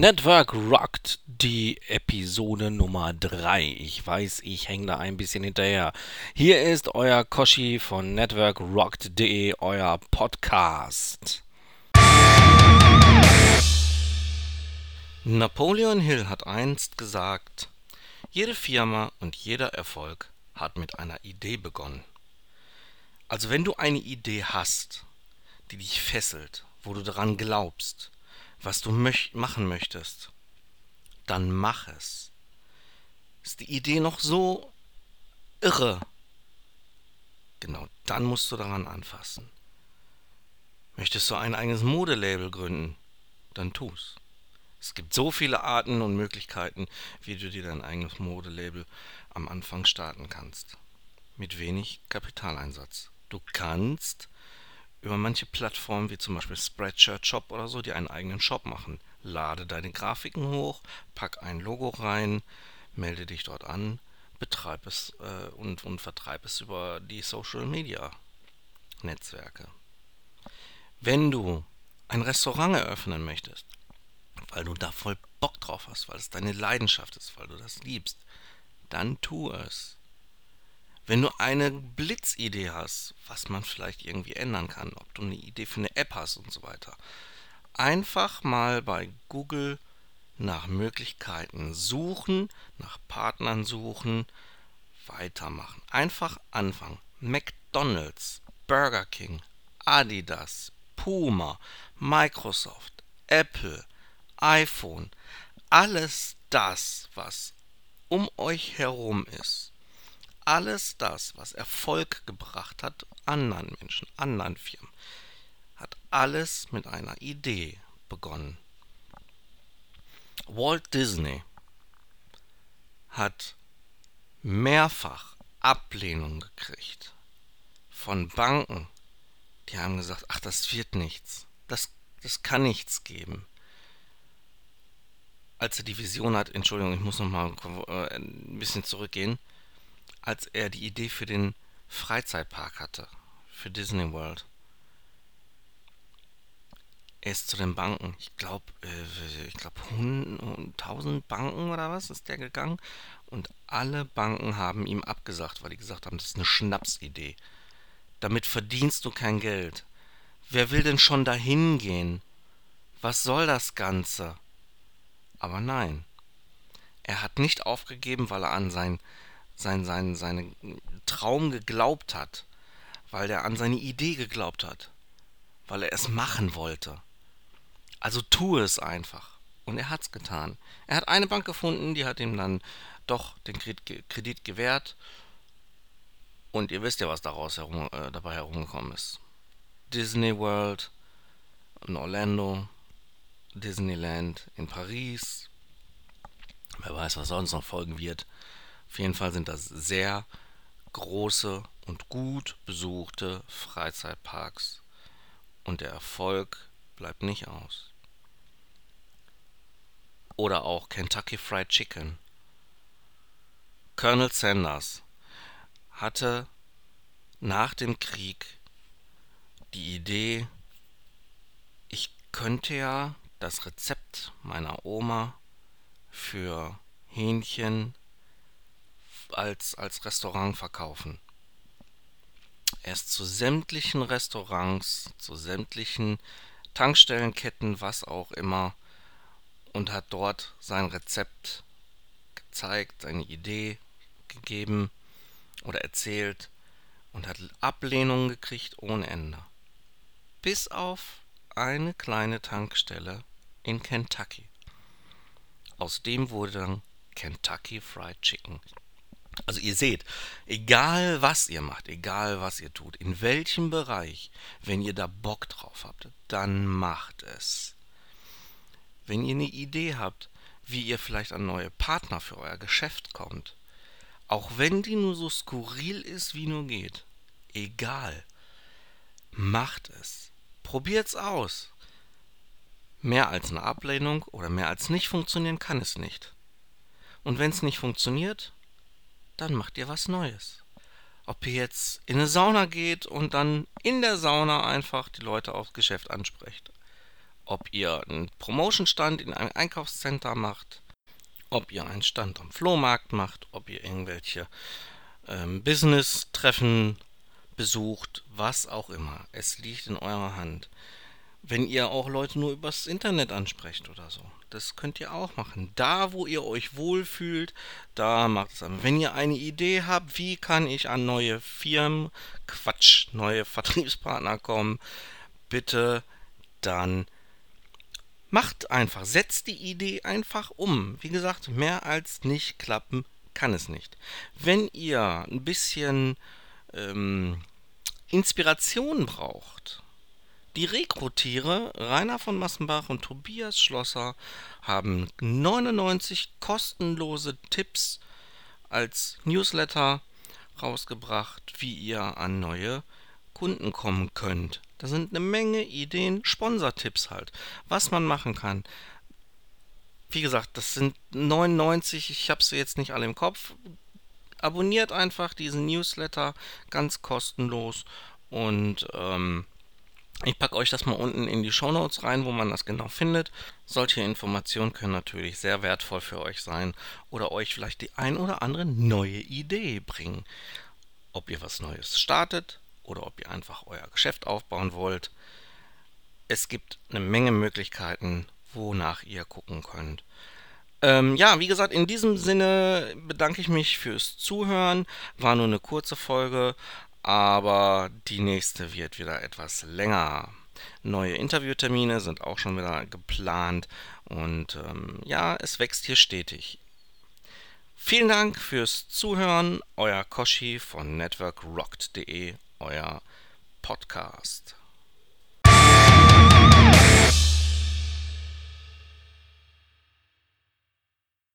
Network Rockt die Episode Nummer 3. Ich weiß, ich hänge da ein bisschen hinterher. Hier ist euer Koshi von networkrockt.de, euer Podcast. Napoleon Hill hat einst gesagt, jede Firma und jeder Erfolg hat mit einer Idee begonnen. Also wenn du eine Idee hast, die dich fesselt, wo du daran glaubst, was du möcht machen möchtest, dann mach es. Ist die Idee noch so irre? Genau, dann musst du daran anfassen. Möchtest du ein eigenes Modelabel gründen? Dann tu's. Es gibt so viele Arten und Möglichkeiten, wie du dir dein eigenes Modelabel am Anfang starten kannst. Mit wenig Kapitaleinsatz. Du kannst über manche Plattformen wie zum Beispiel Spreadshirt Shop oder so, die einen eigenen Shop machen. Lade deine Grafiken hoch, pack ein Logo rein, melde dich dort an, betreib es äh, und, und vertreib es über die Social Media Netzwerke. Wenn du ein Restaurant eröffnen möchtest, weil du da voll Bock drauf hast, weil es deine Leidenschaft ist, weil du das liebst, dann tu es. Wenn du eine Blitzidee hast, was man vielleicht irgendwie ändern kann, ob du eine Idee für eine App hast und so weiter, einfach mal bei Google nach Möglichkeiten suchen, nach Partnern suchen, weitermachen. Einfach anfangen. McDonald's, Burger King, Adidas, Puma, Microsoft, Apple, iPhone, alles das, was um euch herum ist, alles das, was Erfolg gebracht hat, anderen Menschen, anderen Firmen, hat alles mit einer Idee begonnen. Walt Disney hat mehrfach Ablehnung gekriegt von Banken, die haben gesagt, ach, das wird nichts, das, das kann nichts geben. Als er die Vision hat, Entschuldigung, ich muss noch mal äh, ein bisschen zurückgehen, als er die Idee für den Freizeitpark hatte, für Disney World. Er ist zu den Banken, ich glaube, äh, ich glaube, 1000 Banken oder was ist der gegangen und alle Banken haben ihm abgesagt, weil die gesagt haben, das ist eine Schnapsidee. Damit verdienst du kein Geld. Wer will denn schon dahin gehen? Was soll das Ganze? Aber nein, er hat nicht aufgegeben, weil er an sein sein, sein, seinen Traum geglaubt hat, weil er an seine Idee geglaubt hat, weil er es machen wollte. Also tue es einfach. Und er hat es getan. Er hat eine Bank gefunden, die hat ihm dann doch den Kredit gewährt. Und ihr wisst ja, was daraus herum, äh, dabei herumgekommen ist. Disney World in Orlando, Disneyland in Paris. Wer weiß, was sonst noch folgen wird. Auf jeden Fall sind das sehr große und gut besuchte Freizeitparks und der Erfolg bleibt nicht aus. Oder auch Kentucky Fried Chicken. Colonel Sanders hatte nach dem Krieg die Idee, ich könnte ja das Rezept meiner Oma für Hähnchen als, als Restaurant verkaufen. Er ist zu sämtlichen Restaurants, zu sämtlichen Tankstellenketten, was auch immer, und hat dort sein Rezept gezeigt, seine Idee gegeben oder erzählt und hat Ablehnungen gekriegt ohne Ende. Bis auf eine kleine Tankstelle in Kentucky. Aus dem wurde dann Kentucky Fried Chicken. Also ihr seht, egal was ihr macht, egal was ihr tut, in welchem Bereich, wenn ihr da Bock drauf habt, dann macht es. Wenn ihr eine Idee habt, wie ihr vielleicht an neue Partner für euer Geschäft kommt, auch wenn die nur so skurril ist, wie nur geht, egal, macht es. Probiert's aus. Mehr als eine Ablehnung oder mehr als nicht funktionieren kann es nicht. Und wenn es nicht funktioniert, dann macht ihr was Neues. Ob ihr jetzt in eine Sauna geht und dann in der Sauna einfach die Leute aufs Geschäft ansprecht. ob ihr einen Promotion-Stand in einem Einkaufscenter macht, ob ihr einen Stand am Flohmarkt macht, ob ihr irgendwelche ähm, Business-Treffen besucht, was auch immer. Es liegt in eurer Hand. Wenn ihr auch Leute nur übers Internet ansprecht oder so. Das könnt ihr auch machen. Da, wo ihr euch wohlfühlt, da macht es an. Wenn ihr eine Idee habt, wie kann ich an neue Firmen, Quatsch, neue Vertriebspartner kommen, bitte dann macht einfach, setzt die Idee einfach um. Wie gesagt, mehr als nicht klappen kann es nicht. Wenn ihr ein bisschen ähm, Inspiration braucht, die Rekrutiere Rainer von Massenbach und Tobias Schlosser haben 99 kostenlose Tipps als Newsletter rausgebracht, wie ihr an neue Kunden kommen könnt. Da sind eine Menge Ideen, Sponsortipps halt, was man machen kann. Wie gesagt, das sind 99, ich habe sie jetzt nicht alle im Kopf abonniert einfach diesen Newsletter ganz kostenlos und ähm, ich packe euch das mal unten in die Show Notes rein, wo man das genau findet. Solche Informationen können natürlich sehr wertvoll für euch sein oder euch vielleicht die ein oder andere neue Idee bringen. Ob ihr was Neues startet oder ob ihr einfach euer Geschäft aufbauen wollt. Es gibt eine Menge Möglichkeiten, wonach ihr gucken könnt. Ähm, ja, wie gesagt, in diesem Sinne bedanke ich mich fürs Zuhören. War nur eine kurze Folge, aber die nächste wird wieder etwas länger. Neue Interviewtermine sind auch schon wieder geplant und ähm, ja, es wächst hier stetig. Vielen Dank fürs Zuhören, euer Koshi von networkrockt.de, euer Podcast.